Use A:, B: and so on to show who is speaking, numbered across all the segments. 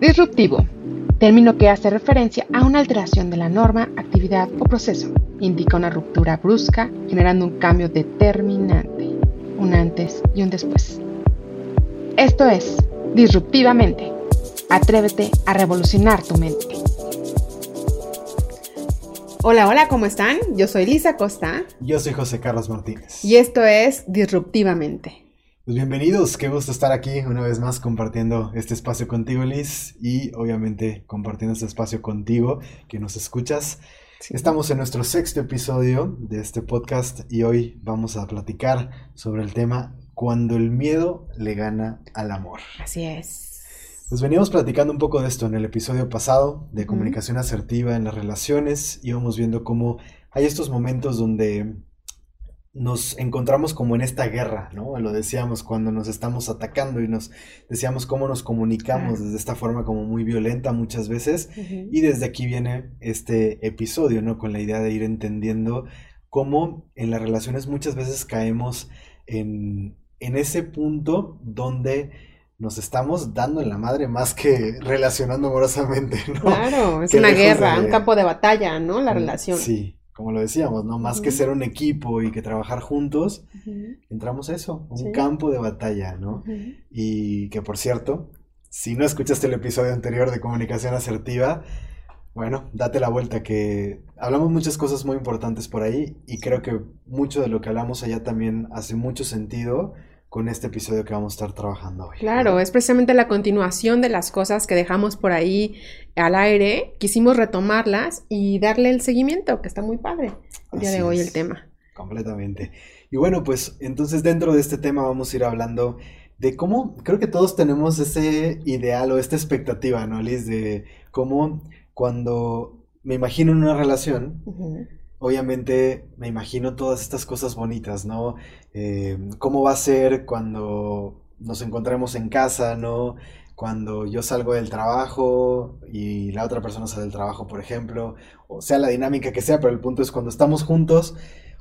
A: Disruptivo. Término que hace referencia a una alteración de la norma, actividad o proceso. Indica una ruptura brusca, generando un cambio determinante, un antes y un después. Esto es Disruptivamente. Atrévete a revolucionar tu mente. Hola, hola, ¿cómo están? Yo soy Lisa Costa.
B: Yo soy José Carlos Martínez.
A: Y esto es Disruptivamente.
B: Pues bienvenidos, qué gusto estar aquí una vez más compartiendo este espacio contigo, Liz, y obviamente compartiendo este espacio contigo que nos escuchas. Estamos en nuestro sexto episodio de este podcast y hoy vamos a platicar sobre el tema cuando el miedo le gana al amor.
A: Así es.
B: Pues veníamos platicando un poco de esto en el episodio pasado, de comunicación asertiva en las relaciones, íbamos viendo cómo hay estos momentos donde nos encontramos como en esta guerra, ¿no? Lo decíamos cuando nos estamos atacando y nos decíamos cómo nos comunicamos desde esta forma como muy violenta muchas veces. Y desde aquí viene este episodio, ¿no? Con la idea de ir entendiendo cómo en las relaciones muchas veces caemos en, en ese punto donde nos estamos dando en la madre más que relacionando amorosamente, ¿no?
A: Claro, es una guerra, un campo de batalla, ¿no? La mm, relación.
B: Sí, como lo decíamos, ¿no? Más que ser un equipo y que trabajar juntos, entramos a eso, un campo de batalla, ¿no? Y que por cierto, si no escuchaste el episodio anterior de comunicación asertiva, bueno, date la vuelta que hablamos muchas cosas muy importantes por ahí y creo que mucho de lo que hablamos allá también hace mucho sentido con este episodio que vamos a estar trabajando hoy.
A: Claro, es precisamente la continuación de las cosas que dejamos por ahí al aire. Quisimos retomarlas y darle el seguimiento, que está muy padre el día de hoy el tema.
B: Completamente. Y bueno, pues entonces dentro de este tema vamos a ir hablando de cómo, creo que todos tenemos ese ideal o esta expectativa, ¿no, Liz? De cómo cuando me imagino en una relación, obviamente me imagino todas estas cosas bonitas, ¿no? Eh, ¿Cómo va a ser cuando nos encontremos en casa, ¿no? Cuando yo salgo del trabajo y la otra persona sale del trabajo, por ejemplo, o sea la dinámica que sea, pero el punto es cuando estamos juntos,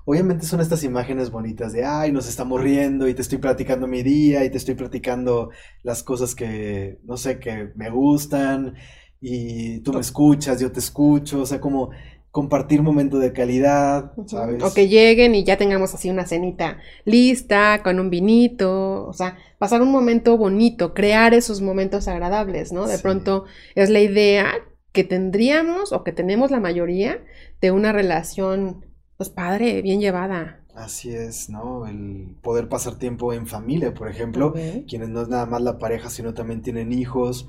B: obviamente son estas imágenes bonitas de, ay, nos estamos riendo y te estoy platicando mi día y te estoy platicando las cosas que, no sé, que me gustan y tú me escuchas, yo te escucho, o sea, como compartir momento de calidad, ¿sabes?
A: O que lleguen y ya tengamos así una cenita lista, con un vinito, o sea, pasar un momento bonito, crear esos momentos agradables, ¿no? De pronto es la idea que tendríamos o que tenemos la mayoría de una relación, pues padre, bien llevada.
B: Así es, ¿no? El poder pasar tiempo en familia, por ejemplo, quienes no es nada más la pareja, sino también tienen hijos,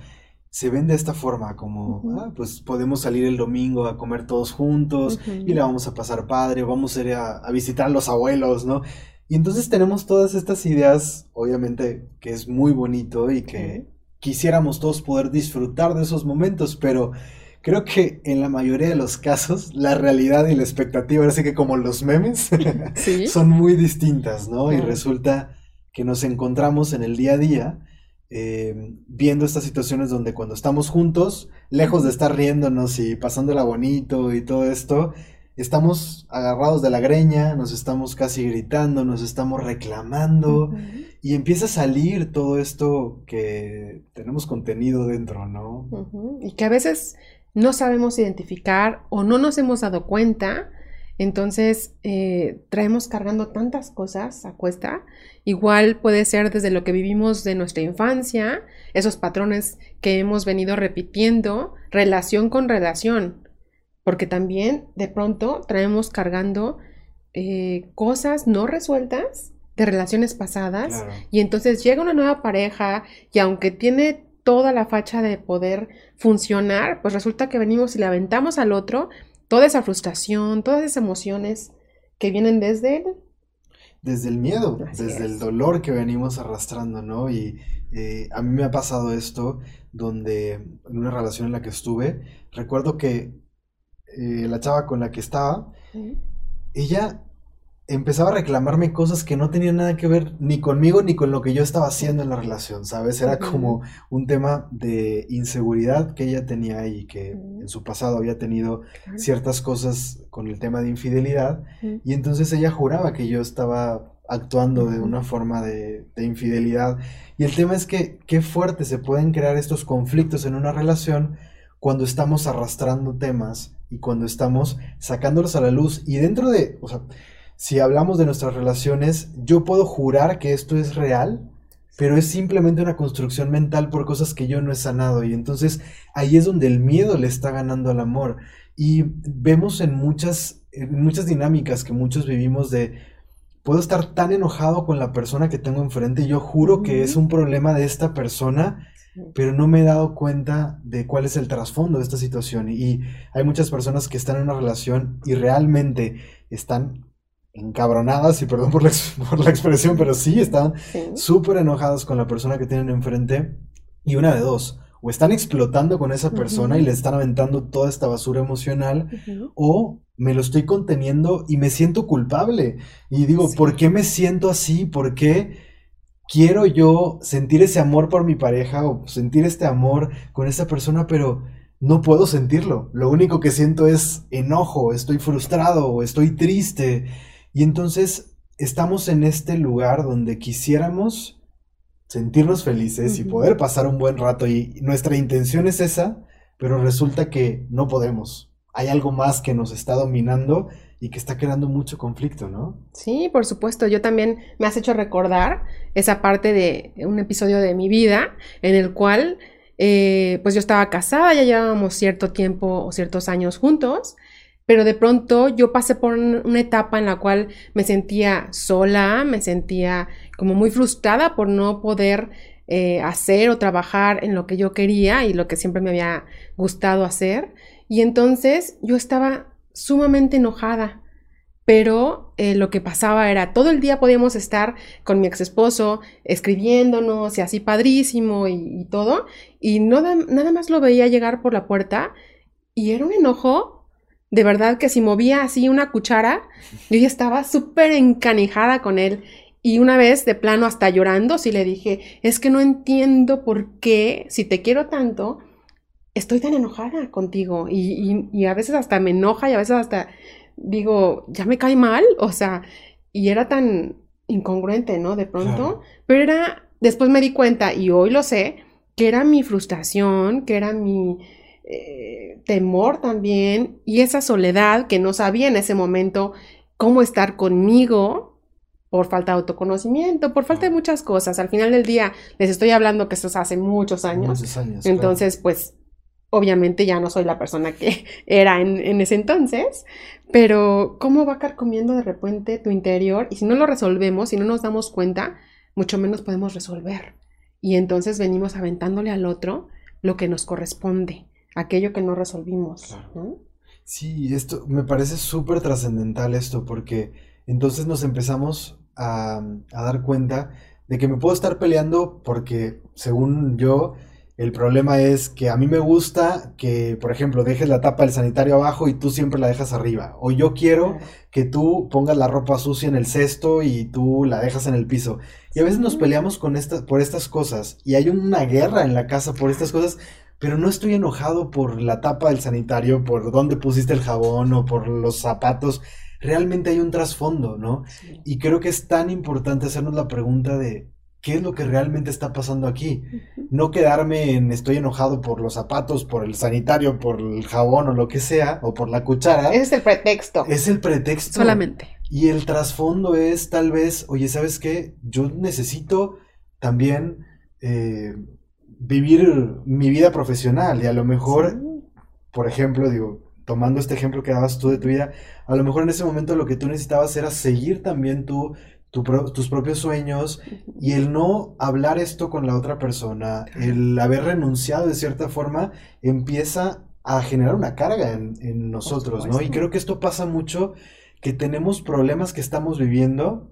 B: se ven de esta forma, como, ah, pues podemos salir el domingo a comer todos juntos y la vamos a pasar padre, vamos a ir a, visitar a los abuelos, ¿no? Y entonces tenemos todas estas ideas, obviamente, que es muy bonito y que quisiéramos todos poder disfrutar de esos momentos, pero creo que en la mayoría de los casos la realidad y la expectativa, así que como los memes, son muy distintas, ¿no? Y resulta que nos encontramos en el día a día eh, viendo estas situaciones donde cuando estamos juntos, lejos de estar riéndonos y pasándola bonito y todo esto, estamos agarrados de la greña, nos estamos casi gritando, nos estamos reclamando y empieza a salir todo esto que tenemos contenido dentro, ¿no?
A: Y que a veces no sabemos identificar o no nos hemos dado cuenta entonces, eh, traemos cargando tantas cosas a cuesta. Igual puede ser desde lo que vivimos de nuestra infancia, esos patrones que hemos venido repitiendo, relación con relación. Porque también de pronto traemos cargando eh, cosas no resueltas de relaciones pasadas. Y entonces llega una nueva pareja y aunque tiene toda la facha de poder funcionar, pues resulta que venimos y le aventamos al otro toda esa frustración, todas esas emociones que vienen desde él.
B: Desde el miedo, desde el dolor que venimos arrastrando, ¿no? Y eh, a mí me ha pasado esto, donde en una relación en la que estuve, recuerdo que eh, la chava con la que estaba, ella empezaba a reclamarme cosas que no tenían nada que ver ni conmigo ni con lo que yo estaba haciendo en la relación, ¿sabes? Era como un tema de inseguridad que ella tenía y que en su pasado había tenido ciertas cosas con el tema de infidelidad y entonces ella juraba que yo estaba actuando de una forma de, de, infidelidad. Y el tema es que qué fuerte se pueden crear estos conflictos en una relación cuando estamos arrastrando temas y cuando estamos sacándolos a la luz. Y dentro de, o sea, si hablamos de nuestras relaciones, yo puedo jurar que esto es real, pero es simplemente una construcción mental por cosas que yo no he sanado. Y entonces ahí es donde el miedo le está ganando al amor. Y vemos en muchas, en muchas dinámicas que muchos vivimos de puedo estar tan enojado con la persona que tengo enfrente, yo juro que es un problema de esta persona, pero no me he dado cuenta de cuál es el trasfondo de esta situación. Y hay muchas personas que están en una relación y realmente están encabronadas, y perdón por la, por la expresión, pero sí, están súper enojadas con la persona que tienen enfrente. Y una de dos, o están explotando con esa persona y le están aventando toda esta basura emocional, o me lo estoy conteniendo y me siento culpable. Y digo, ¿por qué me siento así? ¿Por qué quiero yo sentir ese amor por mi pareja o sentir este amor con esa persona, pero no puedo sentirlo? Lo único que siento es enojo, estoy frustrado o estoy triste. Y entonces estamos en este lugar donde quisiéramos sentirnos felices y poder pasar un buen rato y nuestra intención es esa, pero resulta que no podemos hay algo más que nos está dominando y que está creando mucho conflicto, ¿no?
A: Sí, por supuesto. Yo también me has hecho recordar esa parte de un episodio de mi vida en el cual, eh, pues yo estaba casada, ya llevábamos cierto tiempo o ciertos años juntos, pero de pronto yo pasé por una etapa en la cual me sentía sola, me sentía como muy frustrada por no poder eh, hacer o trabajar en lo que yo quería y lo que siempre me había gustado hacer. Y entonces yo estaba sumamente enojada, pero eh, lo que pasaba era todo el día podíamos estar con mi ex esposo escribiéndonos y así padrísimo y, todo, y no nada más lo veía llegar por la puerta y era un enojo. De verdad que si movía así una cuchara, yo ya estaba súper encanijada con él. Y una vez, de plano, hasta llorando, sí le dije, es que no entiendo por qué, si te quiero tanto, estoy tan enojada contigo y, a veces hasta me enoja y a veces hasta digo, ya me cae mal, o sea, y era tan incongruente, ¿no? De pronto, pero era, después me di cuenta y hoy lo sé, que era mi frustración, que era mi eh, temor también y esa soledad que no sabía en ese momento cómo estar conmigo por falta de autoconocimiento, por falta de muchas cosas. Al final del día les estoy hablando que esto es hace muchos años. Muchos años Entonces, pues Obviamente ya no soy la persona que era en, ese entonces, pero ¿cómo va a comiendo de repente tu interior? Y si no lo resolvemos, si no nos damos cuenta, mucho menos podemos resolver. Y entonces venimos aventándole al otro lo que nos corresponde, aquello que no resolvimos.
B: Sí, esto me parece súper trascendental esto, porque entonces nos empezamos a, a dar cuenta de que me puedo estar peleando porque, según yo, el problema es que a mí me gusta que, por ejemplo, dejes la tapa del sanitario abajo y tú siempre la dejas arriba. O yo quiero que tú pongas la ropa sucia en el cesto y tú la dejas en el piso. Y a veces nos peleamos con estas, por estas cosas. Y hay una guerra en la casa por estas cosas. Pero no estoy enojado por la tapa del sanitario, por dónde pusiste el jabón o por los zapatos. Realmente hay un trasfondo, ¿no? Y creo que es tan importante hacernos la pregunta de, qué es lo que realmente está pasando aquí. No quedarme en estoy enojado por los zapatos, por el sanitario, por el jabón o lo que sea, o por la cuchara.
A: Ese es el pretexto.
B: Es el pretexto.
A: Solamente.
B: Y el trasfondo es tal vez, oye, ¿sabes qué? Yo necesito también eh, vivir mi vida profesional y a lo mejor, por ejemplo, digo, tomando este ejemplo que dabas tú de tu vida, a lo mejor en ese momento lo que tú necesitabas era seguir también tú tus propios sueños y el no hablar esto con la otra persona, el haber renunciado de cierta forma, empieza a generar una carga en, nosotros, ¿no? Y creo que esto pasa mucho, que tenemos problemas que estamos viviendo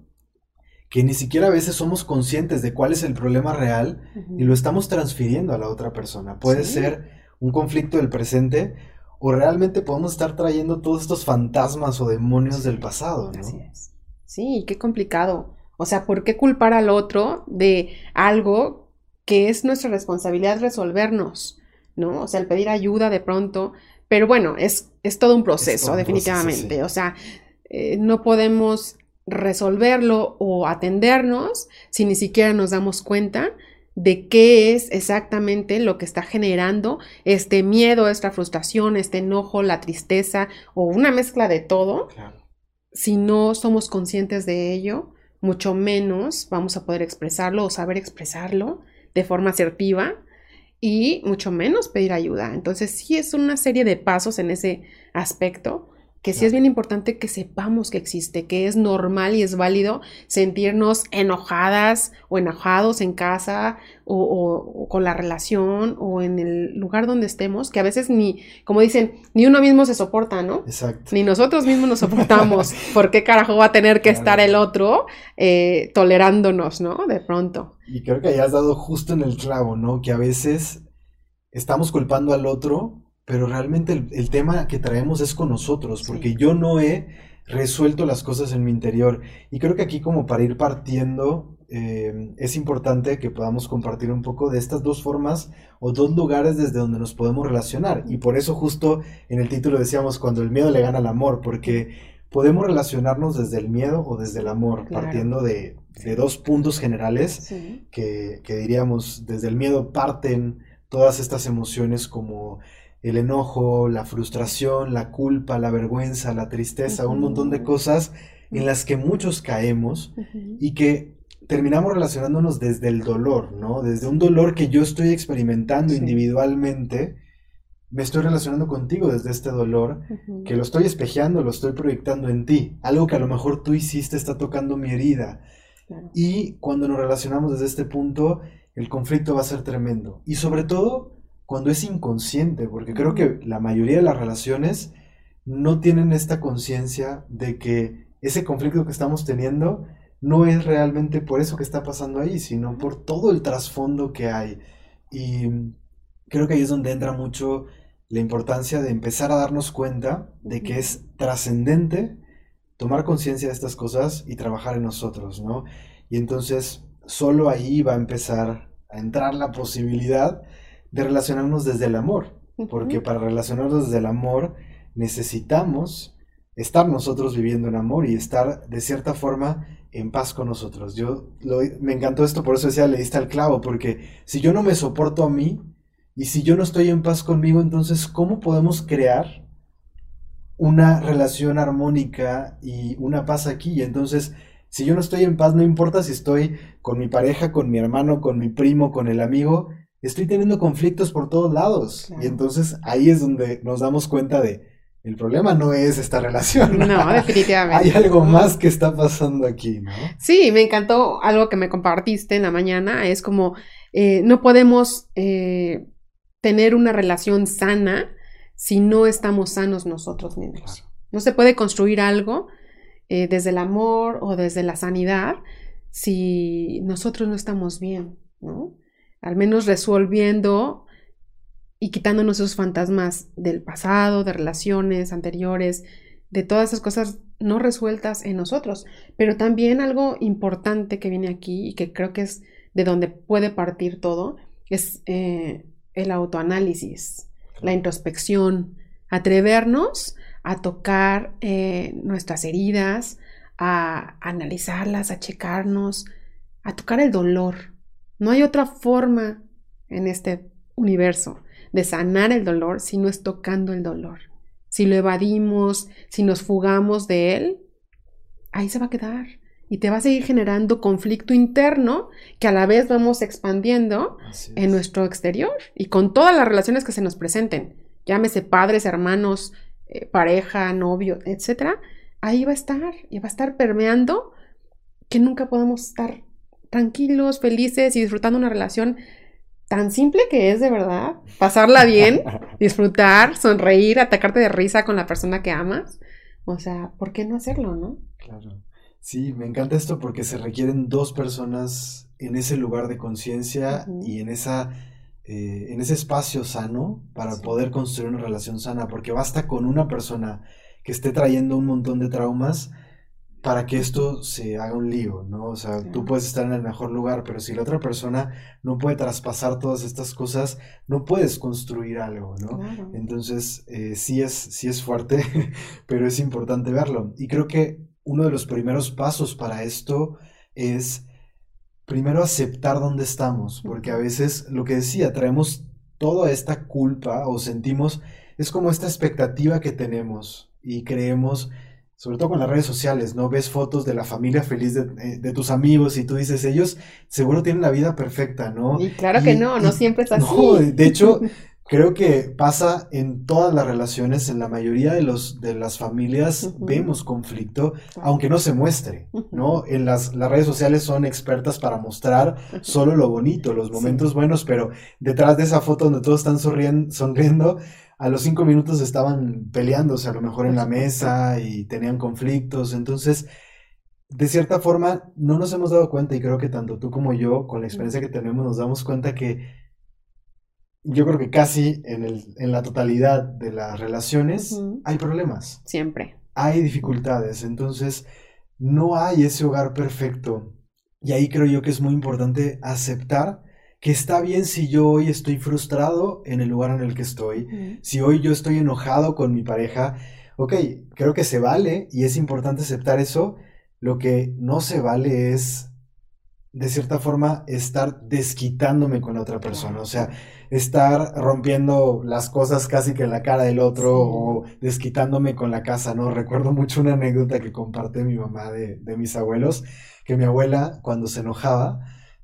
B: que ni siquiera a veces somos conscientes de cuál es el problema real y lo estamos transfiriendo a la otra persona. Puede ser un conflicto del presente o realmente podemos estar trayendo todos estos fantasmas o demonios del pasado, ¿no? Así es.
A: Sí, qué complicado. O sea, ¿por qué culpar al otro de algo que es nuestra responsabilidad resolvernos? ¿No? O sea, el pedir ayuda de pronto. Pero bueno, es, es todo un proceso, definitivamente. O sea, eh, no podemos resolverlo o atendernos si ni siquiera nos damos cuenta de qué es exactamente lo que está generando este miedo, esta frustración, este enojo, la tristeza o una mezcla de todo. Si no somos conscientes de ello, mucho menos vamos a poder expresarlo o saber expresarlo de forma asertiva y mucho menos pedir ayuda. Entonces sí es una serie de pasos en ese aspecto que sí es bien importante que sepamos que existe, que es normal y es válido sentirnos enojadas o enojados en casa o, con la relación o en el lugar donde estemos, que a veces ni, como dicen, ni uno mismo se soporta, ¿no?
B: Exacto.
A: Ni nosotros mismos nos soportamos. ¿Por qué carajo va a tener que estar el otro eh, tolerándonos, ¿no? De pronto.
B: Y creo que hayas dado justo en el clavo, ¿no? Que a veces estamos culpando al otro pero realmente el, tema que traemos es con nosotros, porque yo no he resuelto las cosas en mi interior. Y creo que aquí como para ir partiendo, eh, es importante que podamos compartir un poco de estas dos formas o dos lugares desde donde nos podemos relacionar. Y por eso justo en el título decíamos cuando el miedo le gana al amor, porque podemos relacionarnos desde el miedo o desde el amor, partiendo de, dos puntos generales que, que diríamos, desde el miedo parten todas estas emociones como el enojo, la frustración, la culpa, la vergüenza, la tristeza, un montón de cosas en las que muchos caemos y que terminamos relacionándonos desde el dolor, ¿no? Desde un dolor que yo estoy experimentando individualmente, me estoy relacionando contigo desde este dolor, que lo estoy espejeando, lo estoy proyectando en ti, algo que a lo mejor tú hiciste está tocando mi herida. Y cuando nos relacionamos desde este punto, el conflicto va a ser tremendo. Y sobre todo, cuando es inconsciente, porque creo que la mayoría de las relaciones no tienen esta conciencia de que ese conflicto que estamos teniendo no es realmente por eso que está pasando ahí, sino por todo el trasfondo que hay. Y creo que ahí es donde entra mucho la importancia de empezar a darnos cuenta de que es trascendente tomar conciencia de estas cosas y trabajar en nosotros, ¿no? Y entonces solo ahí va a empezar a entrar la posibilidad de relacionarnos desde el amor, porque para relacionarnos desde el amor necesitamos estar nosotros viviendo en amor y estar de cierta forma en paz con nosotros. Yo me encantó esto, por eso decía, le diste al clavo, porque si yo no me soporto a mí y si yo no estoy en paz conmigo, entonces ¿cómo podemos crear una relación armónica y una paz aquí? Y entonces, si yo no estoy en paz, no importa si estoy con mi pareja, con mi hermano, con mi primo, con el amigo, estoy teniendo conflictos por todos lados. Y entonces ahí es donde nos damos cuenta de, el problema no es esta relación.
A: No, definitivamente.
B: Hay algo más que está pasando aquí, ¿no?
A: Sí, me encantó algo que me compartiste en la mañana. Es como, eh, no podemos eh, tener una relación sana si no estamos sanos nosotros mismos. No se puede construir algo eh, desde el amor o desde la sanidad si nosotros no estamos bien, ¿no? Al menos resolviendo y quitándonos esos fantasmas del pasado, de relaciones anteriores, de todas esas cosas no resueltas en nosotros. Pero también algo importante que viene aquí y que creo que es de donde puede partir todo, es eh, el autoanálisis, la introspección, atrevernos a tocar eh, nuestras heridas, a analizarlas, a checarnos, a tocar el dolor, no hay otra forma en este universo de sanar el dolor si no es tocando el dolor. Si lo evadimos, si nos fugamos de él, ahí se va a quedar. Y te va a seguir generando conflicto interno que a la vez vamos expandiendo en nuestro exterior y con todas las relaciones que se nos presenten, llámese padres, hermanos, eh, pareja, novio, etcétera, ahí va a estar y va a estar permeando que nunca podemos estar tranquilos, felices y disfrutando una relación tan simple que es de verdad, pasarla bien, disfrutar, sonreír, atacarte de risa con la persona que amas. O sea, ¿por qué no hacerlo, no?
B: Claro. Sí, me encanta esto porque se requieren dos personas en ese lugar de conciencia y en esa eh, en ese espacio sano para poder construir una relación sana, porque basta con una persona que esté trayendo un montón de traumas para que esto se haga un lío, ¿no? O sea, tú puedes estar en el mejor lugar, pero si la otra persona no puede traspasar todas estas cosas, no puedes construir algo, ¿no? Entonces, eh, sí, es, sí es fuerte, pero es importante verlo. Y creo que uno de los primeros pasos para esto es primero aceptar dónde estamos, porque a veces lo que decía, traemos toda esta culpa o sentimos, es como esta expectativa que tenemos y creemos, sobre todo con las redes sociales, ¿no? Ves fotos de la familia feliz de, eh, tus amigos y tú dices, ellos seguro tienen la vida perfecta, ¿no?
A: Y claro que no, no siempre es así.
B: No, de hecho, Creo que pasa en todas las relaciones, en la mayoría de, los, de las familias vemos conflicto, aunque no se muestre, ¿no? En las, las, redes sociales son expertas para mostrar solo lo bonito, los momentos buenos, pero detrás de esa foto donde todos están sonriendo, a los cinco minutos estaban peleándose a lo mejor en la mesa y tenían conflictos, entonces... De cierta forma, no nos hemos dado cuenta, y creo que tanto tú como yo, con la experiencia que tenemos, nos damos cuenta que yo creo que casi en, el, en la totalidad de las relaciones hay problemas.
A: Siempre.
B: Hay dificultades, entonces no hay ese hogar perfecto. Y ahí creo yo que es muy importante aceptar que está bien si yo hoy estoy frustrado en el lugar en el que estoy, si hoy yo estoy enojado con mi pareja, ok, creo que se vale y es importante aceptar eso. Lo que no se vale es, de cierta forma, estar desquitándome con la otra persona. O sea, estar rompiendo las cosas casi que en la cara del otro o desquitándome con la casa, ¿no? Recuerdo mucho una anécdota que comparte mi mamá de, mis abuelos, que mi abuela cuando se enojaba,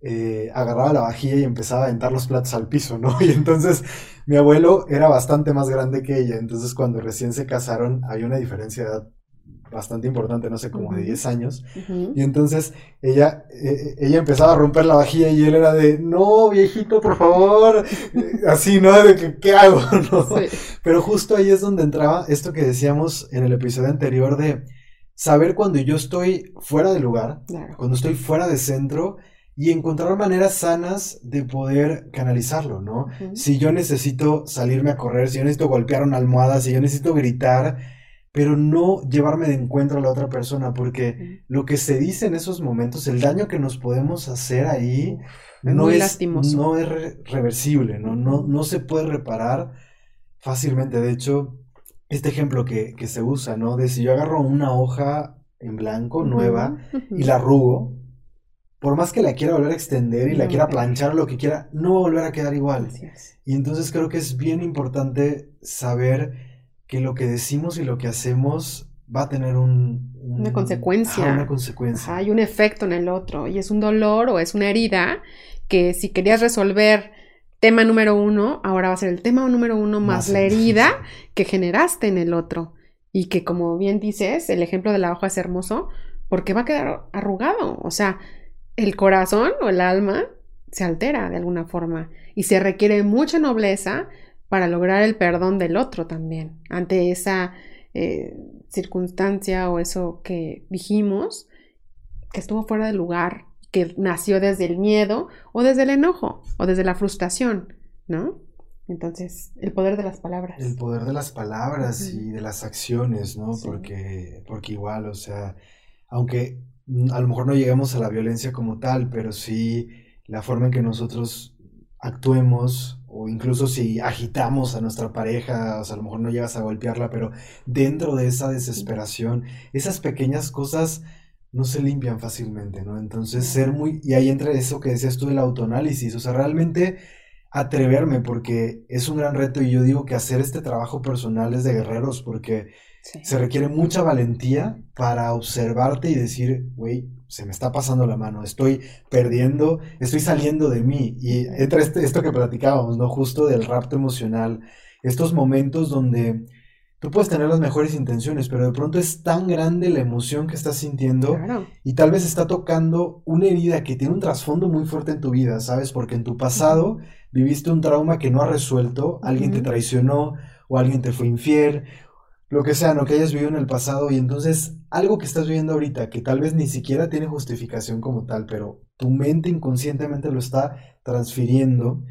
B: eh, agarraba la vajilla y empezaba a aventar los platos al piso, ¿no? Y entonces mi abuelo era bastante más grande que ella, entonces cuando recién se casaron había una diferencia de edad bastante importante, no sé, como de 10 años. Y entonces ella, eh, ella empezaba a romper la vajilla y él era de, no, viejito, por favor. Así, ¿no? De que, ¿qué hago? Pero justo ahí es donde entraba esto que decíamos en el episodio anterior de saber cuando yo estoy fuera de lugar, cuando estoy fuera de centro y encontrar maneras sanas de poder canalizarlo, ¿no? Si yo necesito salirme a correr, si yo necesito golpear una almohada, si yo necesito gritar, pero no llevarme de encuentro a la otra persona, porque lo que se dice en esos momentos, el daño que nos podemos hacer ahí, no, es, no es reversible, ¿no? No, no se puede reparar fácilmente. De hecho, este ejemplo que, se usa, ¿no? De si yo agarro una hoja en blanco, nueva, y la arrugo, por más que la quiera volver a extender y la quiera planchar lo que quiera, no va a volver a quedar igual. Y entonces creo que es bien importante saber que lo que decimos y lo que hacemos va a tener un,
A: una consecuencia.
B: una consecuencia.
A: hay un efecto en el otro y es un dolor o es una herida que si querías resolver tema número uno, ahora va a ser el tema número uno más, la herida que generaste en el otro. Y que como bien dices, el ejemplo de la hoja es hermoso porque va a quedar arrugado. O sea, el corazón o el alma se altera de alguna forma y se requiere mucha nobleza para lograr el perdón del otro también, ante esa eh, circunstancia o eso que dijimos que estuvo fuera de lugar, que nació desde el miedo o desde el enojo o desde la frustración, ¿no? Entonces, el poder de las palabras.
B: El poder de las palabras y de las acciones, ¿no? Porque, porque igual, o sea, aunque a lo mejor no llegamos a la violencia como tal, pero sí la forma en que nosotros actuemos o incluso si agitamos a nuestra pareja, o sea, a lo mejor no llegas a golpearla, pero dentro de esa desesperación, esas pequeñas cosas no se limpian fácilmente, ¿no? Entonces, ser muy, y ahí entra eso que decías tú del autoanálisis, o sea, realmente atreverme, porque es un gran reto y yo digo que hacer este trabajo personal es de guerreros, porque se requiere mucha valentía para observarte y decir, güey, se me está pasando la mano, estoy perdiendo, estoy saliendo de mí. Y entra este, esto que platicábamos, ¿no? Justo del rapto emocional, estos momentos donde tú puedes tener las mejores intenciones, pero de pronto es tan grande la emoción que estás sintiendo y tal vez está tocando una herida que tiene un trasfondo muy fuerte en tu vida, ¿sabes? Porque en tu pasado viviste un trauma que no has resuelto, alguien te traicionó o alguien te fue infiel lo que sea, no que hayas vivido en el pasado y entonces algo que estás viviendo ahorita que tal vez ni siquiera tiene justificación como tal, pero tu mente inconscientemente lo está transfiriendo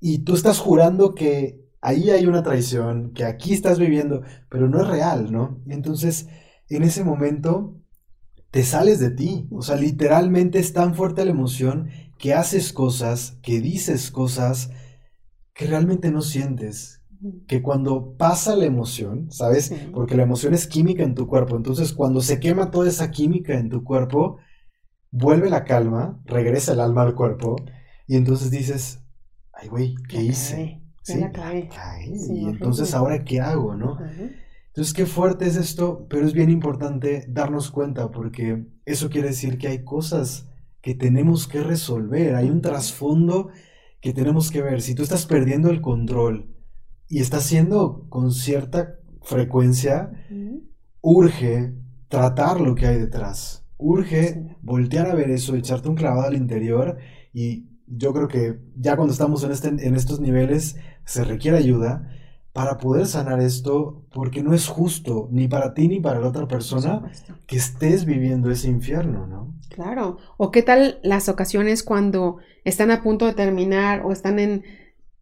B: y tú estás jurando que ahí hay una traición, que aquí estás viviendo, pero no es real, ¿no? Entonces, en ese momento te sales de ti, o sea, literalmente es tan fuerte la emoción que haces cosas, que dices cosas que realmente no sientes, que cuando pasa la emoción, ¿sabes? Porque la emoción es química en tu cuerpo, entonces cuando se quema toda esa química en tu cuerpo, vuelve la calma, regresa el alma al cuerpo y entonces dices, ay güey, ¿qué hice?
A: Sí, la
B: y entonces ahora qué hago, ¿no? Entonces qué fuerte es esto, pero es bien importante darnos cuenta porque eso quiere decir que hay cosas que tenemos que resolver, hay un trasfondo que tenemos que ver. Si tú estás perdiendo el control y estás haciendo con cierta frecuencia, urge tratar lo que hay detrás. Urge voltear a ver eso, echarte un clavado al interior y yo creo que ya cuando estamos en, este, en estos niveles se requiere ayuda para poder sanar esto, porque no es justo ni para ti ni para la otra persona que estés viviendo ese infierno, ¿no?
A: Claro. O qué tal las ocasiones cuando están a punto de terminar o están en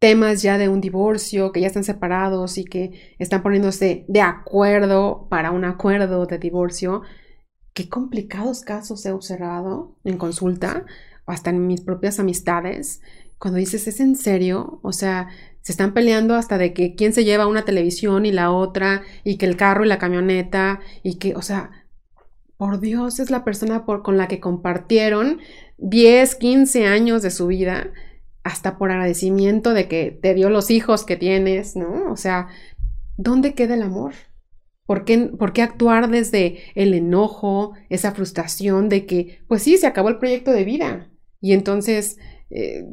A: temas ya de un divorcio, que ya están separados y que están poniéndose de acuerdo para un acuerdo de divorcio. Qué complicados casos he observado en consulta, hasta en mis propias amistades, cuando dices, ¿es en serio? O sea, se están peleando hasta de que quién se lleva una televisión y la otra, y que el carro y la camioneta, y que, o sea, por Dios, es la persona con la que compartieron 10, 15 años de su vida hasta por agradecimiento de que te dio los hijos que tienes, ¿no? O sea, ¿dónde queda el amor? ¿Por qué, ¿Por qué, actuar desde el enojo, esa frustración de que, pues sí, se acabó el proyecto de vida y entonces, eh,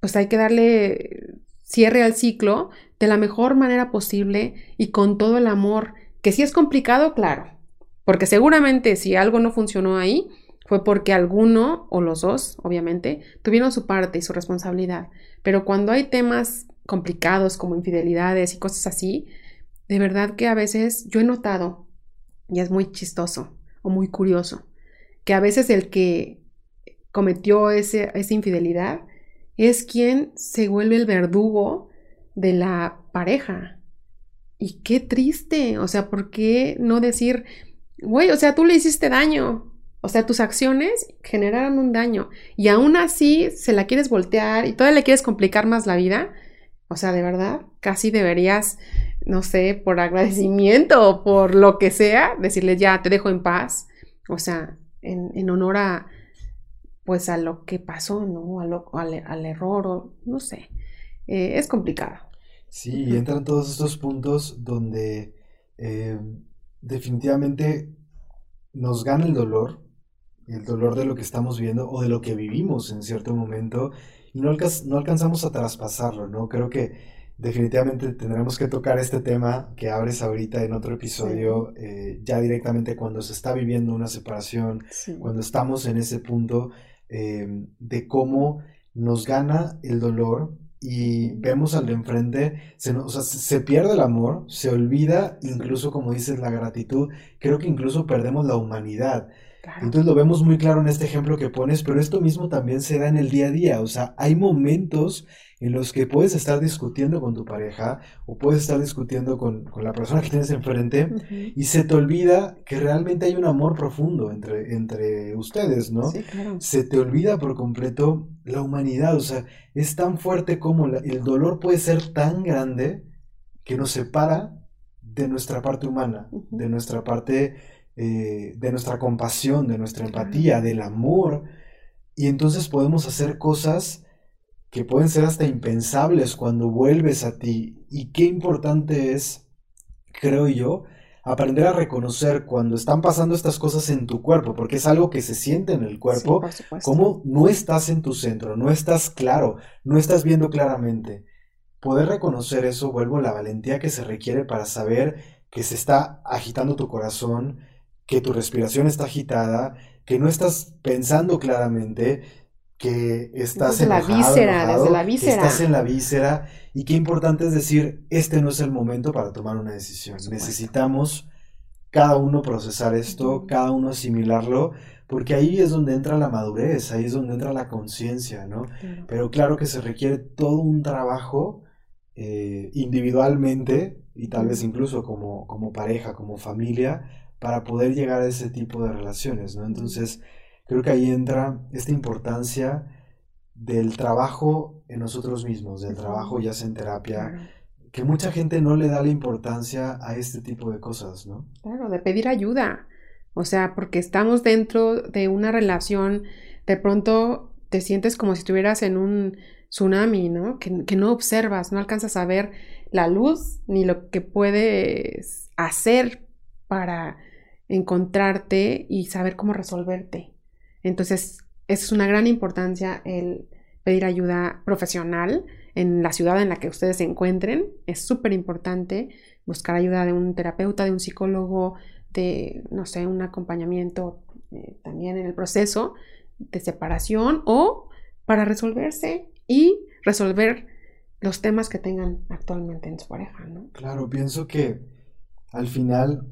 A: pues hay que darle cierre al ciclo de la mejor manera posible y con todo el amor, que sí es complicado, claro, porque seguramente si algo no funcionó ahí, fue porque alguno o los dos, obviamente, tuvieron su parte y su responsabilidad. Pero cuando hay temas complicados como infidelidades y cosas así, de verdad que a veces yo he notado, y es muy chistoso o muy curioso, que a veces el que cometió ese, esa infidelidad es quien se vuelve el verdugo de la pareja. Y qué triste, o sea, ¿por qué no decir, güey, o sea, tú le hiciste daño, o sea, tus acciones generaron un daño y aún así se la quieres voltear y todavía le quieres complicar más la vida. O sea, de verdad, casi deberías, no sé, por agradecimiento o por lo que sea, decirle ya, te dejo en paz. O sea, en, honor a, pues a lo que pasó, ¿no? al, error, o no sé. Eh, es complicado.
B: Sí, entran todos estos puntos donde eh, definitivamente nos gana el dolor, el dolor de lo que estamos viendo o de lo que vivimos en cierto momento y no, no alcanzamos a traspasarlo, ¿no? Creo que definitivamente tendremos que tocar este tema que abres ahorita en otro episodio, eh, ya directamente cuando se está viviendo una separación, cuando estamos en ese punto eh, de cómo nos gana el dolor y vemos al de enfrente, se, o sea, se pierde el amor, se olvida incluso, como dices, la gratitud, creo que incluso perdemos la humanidad. Entonces lo vemos muy claro en este ejemplo que pones, pero esto mismo también se da en el día a día. O sea, hay momentos en los que puedes estar discutiendo con tu pareja o puedes estar discutiendo con, la persona que tienes enfrente y se te olvida que realmente hay un amor profundo entre, entre ustedes, ¿no? Se te olvida por completo la humanidad. O sea, es tan fuerte como el dolor puede ser tan grande que nos separa de nuestra parte humana, de nuestra parte eh, de nuestra compasión, de nuestra empatía, del amor. Y entonces podemos hacer cosas que pueden ser hasta impensables cuando vuelves a ti. Y qué importante es, creo yo, aprender a reconocer cuando están pasando estas cosas en tu cuerpo, porque es algo que se siente en el cuerpo, como no estás en tu centro, no estás claro, no estás viendo claramente. Poder reconocer eso, vuelvo a la valentía que se requiere para saber que se está agitando tu corazón, que tu respiración está agitada, que no estás pensando claramente, que estás en la víscera, desde la víscera. estás en la víscera y qué importante es decir, este no es el momento para tomar una decisión. Necesitamos cada uno procesar esto, cada uno asimilarlo, porque ahí es donde entra la madurez, ahí es donde entra la conciencia, ¿no? Pero claro que se requiere todo un trabajo eh, individualmente y tal vez incluso como, como pareja, como familia, para poder llegar a ese tipo de relaciones, ¿no? Entonces, creo que ahí entra esta importancia del trabajo en nosotros mismos, del trabajo ya sea en terapia, que mucha gente no le da la importancia a este tipo de cosas, ¿no?
A: Claro, de pedir ayuda. O sea, porque estamos dentro de una relación, de pronto te sientes como si estuvieras en un tsunami, ¿no? Que, que, no observas, no alcanzas a ver la luz ni lo que puedes hacer para encontrarte y saber cómo resolverte. Entonces, es una gran importancia el pedir ayuda profesional en la ciudad en la que ustedes se encuentren. Es súper importante buscar ayuda de un terapeuta, de un psicólogo, de, no sé, un acompañamiento eh, también en el proceso de separación o para resolverse y resolver los temas que tengan actualmente en su pareja, ¿no?
B: Claro, pienso que al final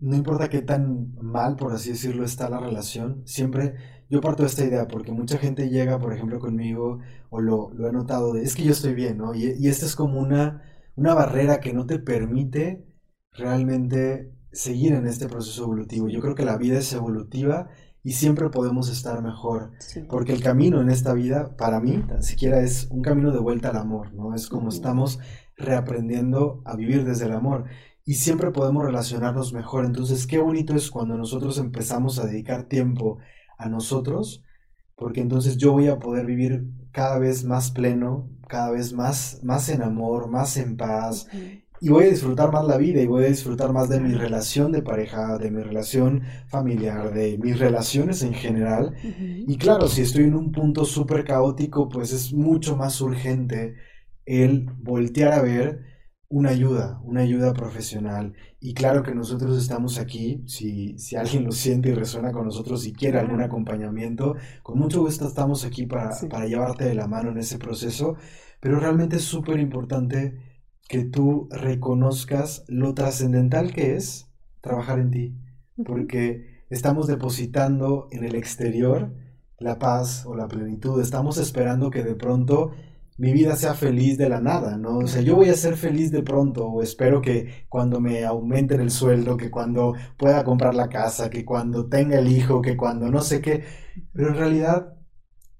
B: no importa qué tan mal, por así decirlo, está la relación, siempre yo parto de esta idea porque mucha gente llega, por ejemplo, conmigo o lo, lo he notado de, es que yo estoy bien, ¿no? Y, y esta es como una, una barrera que no te permite realmente seguir en este proceso evolutivo. Yo creo que la vida es evolutiva y siempre podemos estar mejor. Porque el camino en esta vida, para mí, tan siquiera es un camino de vuelta al amor, ¿no? Es como estamos reaprendiendo a vivir desde el amor y siempre podemos relacionarnos mejor. Entonces, qué bonito es cuando nosotros empezamos a dedicar tiempo a nosotros, porque entonces yo voy a poder vivir cada vez más pleno, cada vez más, más en amor, más en paz. Y voy a disfrutar más la vida y voy a disfrutar más de mi relación de pareja, de mi relación familiar, de mis relaciones en general. Y claro, si estoy en un punto súper caótico, pues es mucho más urgente el voltear a ver una ayuda, una ayuda profesional. Y claro que nosotros estamos aquí, si, si alguien lo siente y resuena con nosotros y quiere algún acompañamiento, con mucho gusto estamos aquí para, para llevarte de la mano en ese proceso, pero realmente es súper importante que tú reconozcas lo trascendental que es trabajar en ti, porque estamos depositando en el exterior la paz o la plenitud, estamos esperando que de pronto mi vida sea feliz de la nada, ¿no? O sea, yo voy a ser feliz de pronto, o espero que cuando me aumenten el sueldo, que cuando pueda comprar la casa, que cuando tenga el hijo, que cuando no sé qué, pero en realidad,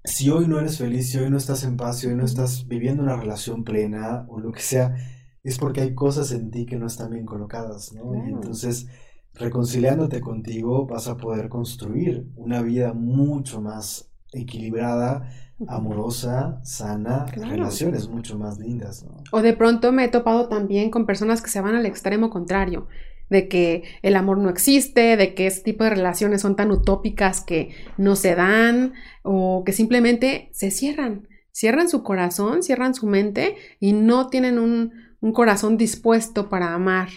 B: si hoy no eres feliz, si hoy no estás en paz, si hoy no estás viviendo una relación plena o lo que sea, es porque hay cosas en ti que no están bien colocadas, ¿no? Y entonces, reconciliándote contigo, vas a poder construir una vida mucho más equilibrada, amorosa, sana, relaciones mucho más lindas. ¿no?
A: O de pronto me he topado también con personas que se van al extremo contrario, de que el amor no existe, de que ese tipo de relaciones son tan utópicas que no se dan o que simplemente se cierran, cierran su corazón, cierran su mente y no tienen un, un corazón dispuesto para amar.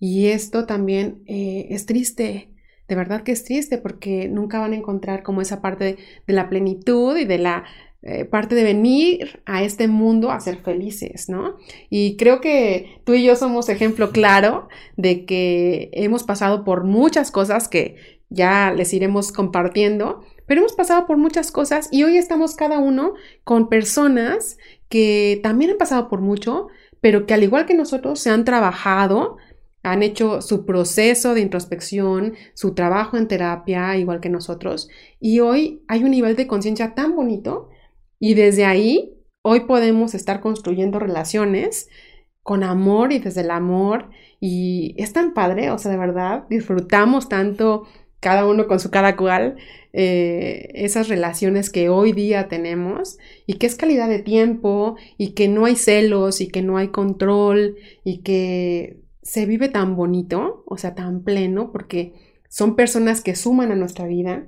A: Y esto también eh, es triste, de verdad que es triste porque nunca van a encontrar como esa parte de, la plenitud y de la eh, parte de venir a este mundo a ser felices, ¿no? Y creo que tú y yo somos ejemplo claro de que hemos pasado por muchas cosas que ya les iremos compartiendo, pero hemos pasado por muchas cosas y hoy estamos cada uno con personas que también han pasado por mucho, pero que al igual que nosotros se han trabajado han hecho su proceso de introspección, su trabajo en terapia, igual que nosotros. Y hoy hay un nivel de conciencia tan bonito y desde ahí hoy podemos estar construyendo relaciones con amor y desde el amor. Y es tan padre, o sea, de verdad, disfrutamos tanto cada uno con su cada cual eh, esas relaciones que hoy día tenemos y que es calidad de tiempo y que no hay celos y que no hay control y que se vive tan bonito, o sea, tan pleno, porque son personas que suman a nuestra vida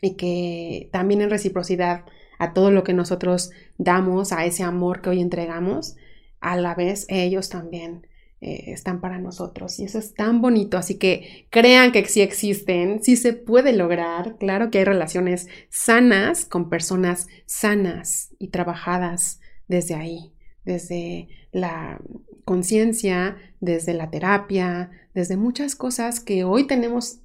A: y que también en reciprocidad a todo lo que nosotros damos, a ese amor que hoy entregamos, a la vez ellos también eh, están para nosotros. Y eso es tan bonito. Así que crean que sí existen, sí se puede lograr. Claro que hay relaciones sanas con personas sanas y trabajadas desde ahí, desde la conciencia, desde la terapia, desde muchas cosas que hoy tenemos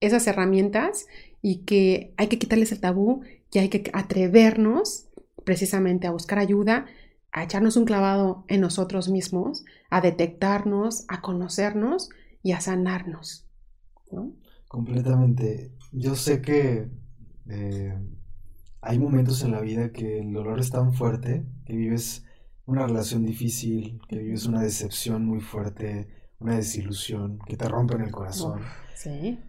A: esas herramientas y que hay que quitarles el tabú y hay que atrevernos precisamente a buscar ayuda, a echarnos un clavado en nosotros mismos, a detectarnos, a conocernos y a sanarnos.
B: Completamente. Yo sé que eh, hay momentos en la vida que el dolor es tan fuerte que vives una relación difícil, que vives una decepción muy fuerte, una desilusión, que te rompen el corazón.
A: Sí.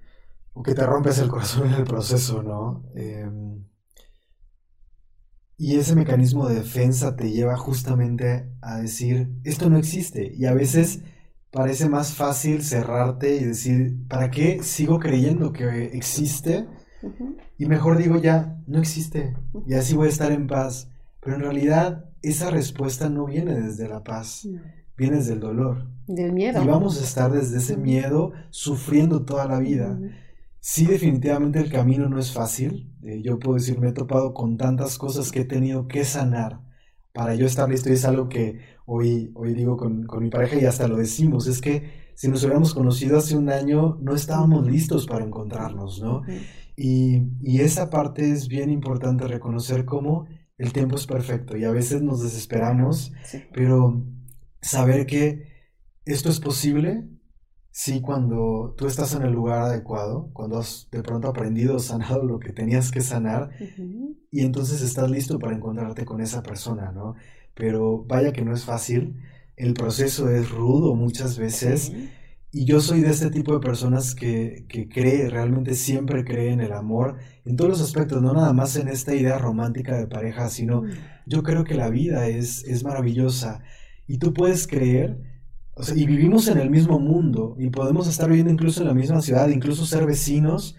B: O que te rompes el corazón en el proceso, ¿no? Em, y ese mecanismo de defensa te lleva justamente a decir, esto no existe. Y a veces parece más fácil cerrarte y decir, ¿para qué sigo creyendo que existe? Y mejor digo ya, no existe. Y así voy a estar en paz. Pero en realidad esa respuesta no viene desde la paz, viene desde el dolor.
A: Del miedo.
B: Y vamos a estar desde ese miedo sufriendo toda la vida. Sí, definitivamente el camino no es fácil. Eh, yo puedo decir, me he topado con tantas cosas que he tenido que sanar para yo estar listo. Y es algo que hoy, hoy digo con, mi pareja y hasta lo decimos. Es que si nos hubiéramos conocido hace un año, no estábamos listos para encontrarnos, ¿no? y, y, esa parte es bien importante reconocer cómo el tiempo es perfecto y a veces nos desesperamos, pero saber que esto es posible Sí, cuando tú estás en el lugar adecuado, cuando has de pronto aprendido, sanado lo que tenías que sanar, y entonces estás listo para encontrarte con esa persona, ¿no? Pero vaya que no es fácil, el proceso es rudo muchas veces, y yo soy de este tipo de personas que, que cree, realmente siempre cree en el amor, en todos los aspectos, no nada más en esta idea romántica de pareja, sino mm. yo creo que la vida es, es maravillosa, y tú puedes creer y vivimos en el mismo mundo y podemos estar viviendo incluso en la misma ciudad, incluso ser vecinos.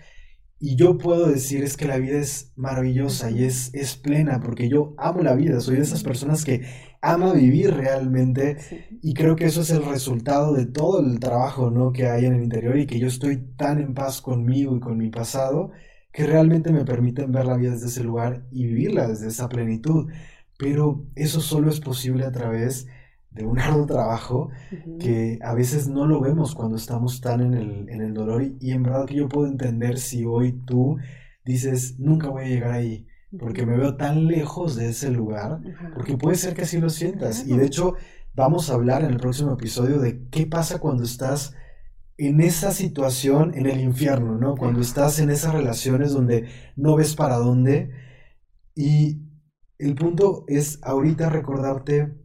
B: Y yo puedo decir es que la vida es maravillosa y es, es plena porque yo amo la vida, soy de esas personas que ama vivir realmente y creo que eso es el resultado de todo el trabajo ¿no? que hay en el interior y que yo estoy tan en paz conmigo y con mi pasado que realmente me permiten ver la vida desde ese lugar y vivirla desde esa plenitud. Pero eso solo es posible a través de un arduo trabajo que a veces no lo vemos cuando estamos tan en el, en el dolor y, en verdad que yo puedo entender si hoy tú dices, nunca voy a llegar ahí porque me veo tan lejos de ese lugar, porque puede ser que así lo sientas. Y de hecho vamos a hablar en el próximo episodio de qué pasa cuando estás en esa situación en el infierno, ¿no? Cuando estás en esas relaciones donde no ves para dónde. Y el punto es ahorita recordarte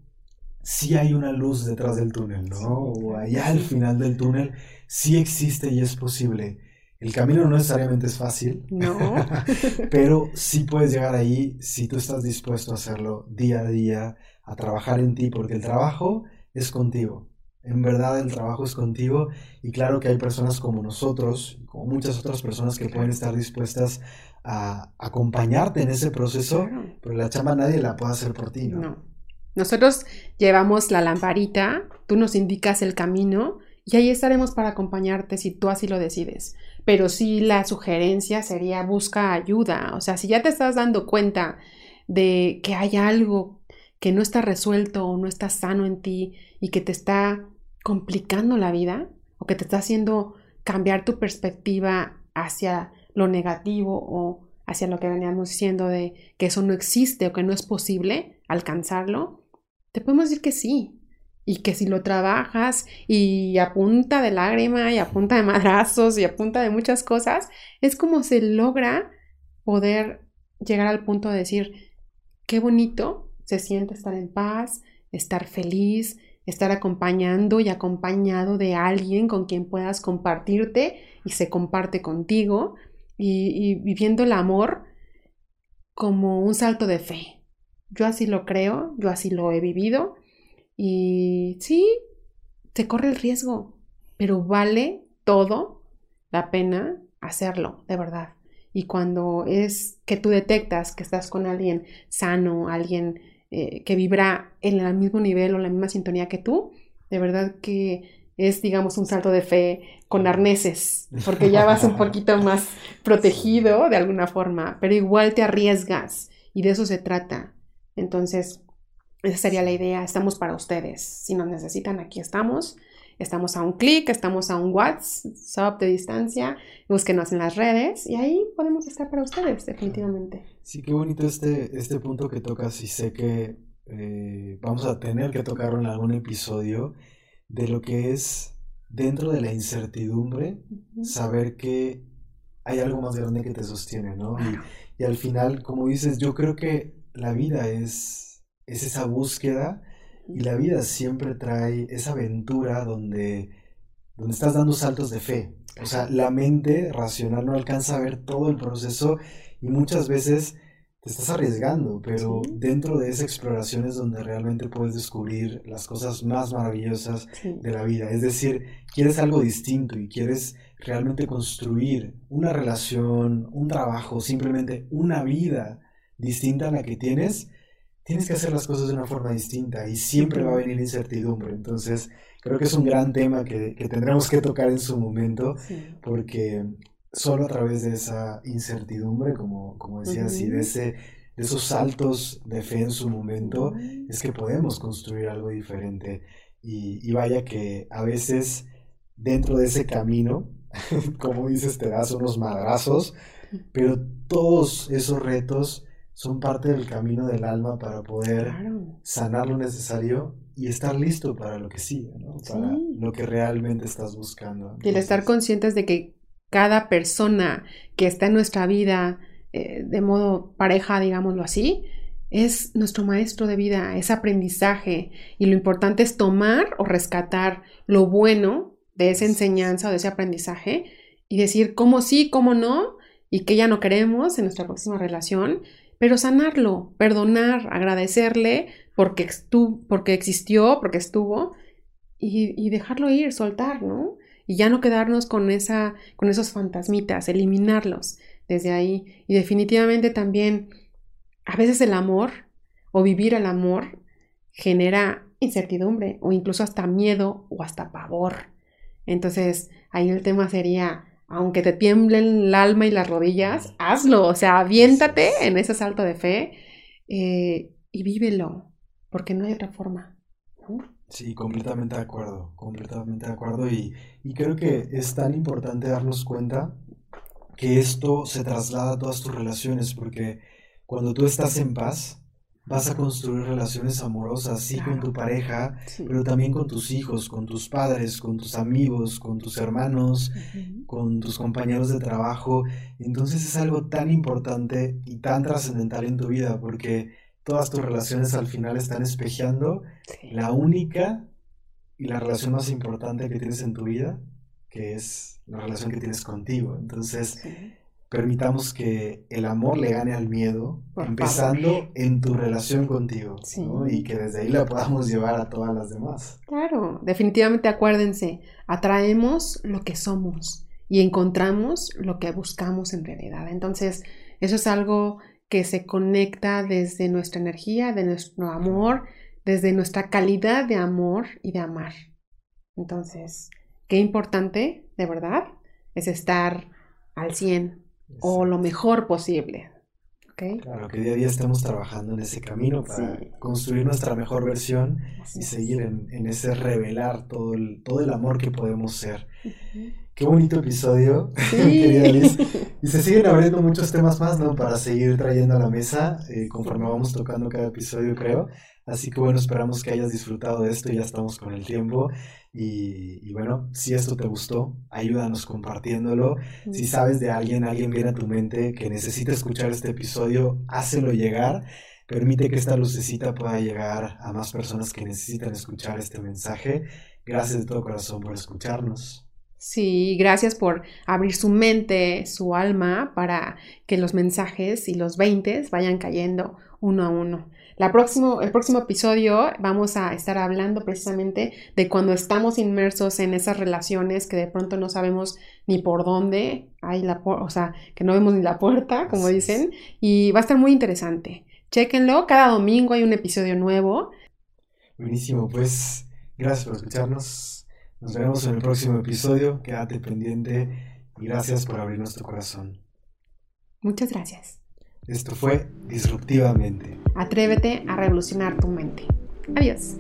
B: sí hay una luz detrás del túnel, ¿no? o allá al final del túnel sí existe y es posible. El camino no necesariamente es fácil,
A: no.
B: pero sí puedes llegar ahí si tú estás dispuesto a hacerlo día a día, a trabajar en ti, porque el trabajo es contigo. En verdad el trabajo es contigo y claro que hay personas como nosotros, como muchas otras personas que pueden estar dispuestas a acompañarte en ese proceso, pero la chamba nadie la puede hacer por ti, ¿no?
A: no. Nosotros llevamos la lamparita, tú nos indicas el camino y ahí estaremos para acompañarte si tú así lo decides. Pero sí la sugerencia sería busca ayuda. O sea, si ya te estás dando cuenta de que hay algo que no está resuelto o no está sano en ti y que te está complicando la vida o que te está haciendo cambiar tu perspectiva hacia lo negativo o hacia lo que veníamos diciendo de que eso no existe o que no es posible alcanzarlo, te podemos decir que sí. Y que si lo trabajas y a punta de lágrima y a punta de madrazos y a punta de muchas cosas, es como se logra poder llegar al punto de decir, qué bonito se siente estar en paz, estar feliz, estar acompañando y acompañado de alguien con quien puedas compartirte y se comparte contigo y, y viviendo el amor como un salto de fe. Yo así lo creo, yo así lo he vivido y sí, se corre el riesgo, pero vale todo la pena hacerlo, de verdad. Y cuando es que tú detectas que estás con alguien sano, alguien eh, que vibra en el mismo nivel o la misma sintonía que tú, de verdad que es, digamos, un salto de fe con arneses, porque ya vas un poquito más protegido de alguna forma, pero igual te arriesgas y de eso se trata. Entonces, esa sería la idea. Estamos para ustedes. Si nos necesitan, aquí estamos. Estamos a un clic, estamos a un WhatsApp de distancia. Búsquenos en las redes y ahí podemos estar para ustedes, definitivamente.
B: Sí, qué bonito este, este punto que tocas y sé que eh, vamos a tener que tocarlo en algún episodio de lo que es dentro de la incertidumbre, saber que hay algo más grande que te sostiene, ¿no? y al final, como dices, yo creo que la vida es, es esa búsqueda Y la vida siempre trae esa aventura donde, donde estás dando saltos de fe. O sea, la mente racional no alcanza a ver todo el proceso y muchas veces te estás arriesgando, pero dentro de esa exploración es donde realmente puedes descubrir las cosas más maravillosas de la vida. Es decir, quieres algo distinto y quieres realmente construir una relación, un trabajo, simplemente una vida distinta a la que tienes, tienes que hacer las cosas de una forma distinta y siempre va a venir incertidumbre. Entonces, creo que es un gran tema que, tendremos que tocar en su momento, porque solo a través de esa incertidumbre, como, como decías, y de, ese, de esos saltos de fe en su momento, es que podemos construir algo diferente. Y, y vaya que a veces dentro de ese camino, como dices, te das unos madrazos, pero todos esos retos son parte del camino del alma para poder sanar lo necesario y estar listo para lo que sigue, ¿no? Para lo que realmente estás buscando.
A: y el estar conscientes de que cada persona que está en nuestra vida eh, de modo pareja, digámoslo así, es nuestro maestro de vida, es aprendizaje y lo importante es tomar o rescatar lo bueno de esa enseñanza o de ese aprendizaje y decir cómo sí, cómo no y que ya no queremos en nuestra próxima relación pero sanarlo, perdonar, agradecerle porque, porque existió, porque estuvo, y, dejarlo ir, soltar, ¿no? Y ya no quedarnos con, esa, con esos fantasmitas, eliminarlos desde ahí. Y definitivamente también, a veces el amor o vivir el amor genera incertidumbre o incluso hasta miedo o hasta pavor. Entonces, ahí el tema sería, aunque te tiemblen el alma y las rodillas, hazlo, o sea, aviéntate en ese salto de fe eh, y vívelo, porque no hay otra forma.
B: Sí, completamente de acuerdo, completamente de acuerdo y, y creo que es tan importante darnos cuenta que esto se traslada a todas tus relaciones, porque cuando tú estás en paz, vas a construir relaciones amorosas, sí, con tu pareja, pero también con tus hijos, con tus padres, con tus amigos, con tus hermanos, con tus compañeros de trabajo. Entonces es algo tan importante y tan trascendental en tu vida porque todas tus relaciones al final están espejeando la única y la relación más importante que tienes en tu vida, que es la relación que tienes contigo. Entonces permitamos que el amor le gane al miedo, empezando en tu relación contigo, y que desde ahí la podamos llevar a todas las demás.
A: Claro, definitivamente acuérdense, atraemos lo que somos y encontramos lo que buscamos en realidad. Entonces, eso es algo que se conecta desde nuestra energía, de nuestro amor, desde nuestra calidad de amor y de amar. Entonces, qué importante, de verdad, es estar al 100 o lo mejor posible.
B: Claro, que día a día estamos trabajando en ese camino para construir nuestra mejor versión y seguir en, ese revelar todo el, todo el amor que podemos ser. Qué bonito episodio, querida Liz. Y se siguen abriendo muchos temas más, ¿no? Para seguir trayendo a la mesa eh, conforme vamos tocando cada episodio, creo. Así que bueno, esperamos que hayas disfrutado de esto, ya estamos con el tiempo. Y, bueno, si esto te gustó, ayúdanos compartiéndolo. Si sabes de alguien, alguien viene a tu mente que necesita escuchar este episodio, hácelo llegar. Permite que esta lucecita pueda llegar a más personas que necesitan escuchar este mensaje. Gracias de todo corazón por escucharnos.
A: Sí, gracias por abrir su mente, su alma, para que los mensajes y los veintes vayan cayendo uno a uno. La próximo, el próximo episodio vamos a estar hablando precisamente de cuando estamos inmersos en esas relaciones que de pronto no sabemos ni por dónde hay la o sea, que no vemos ni la puerta, como dicen, y va a estar muy interesante. Chéquenlo, cada domingo hay un episodio nuevo.
B: Buenísimo, pues gracias por escucharnos. Nos vemos en el próximo episodio. Quédate pendiente y gracias por abrir nuestro corazón.
A: Muchas gracias.
B: Esto fue Disruptivamente.
A: Atrévete a revolucionar tu mente. Adiós.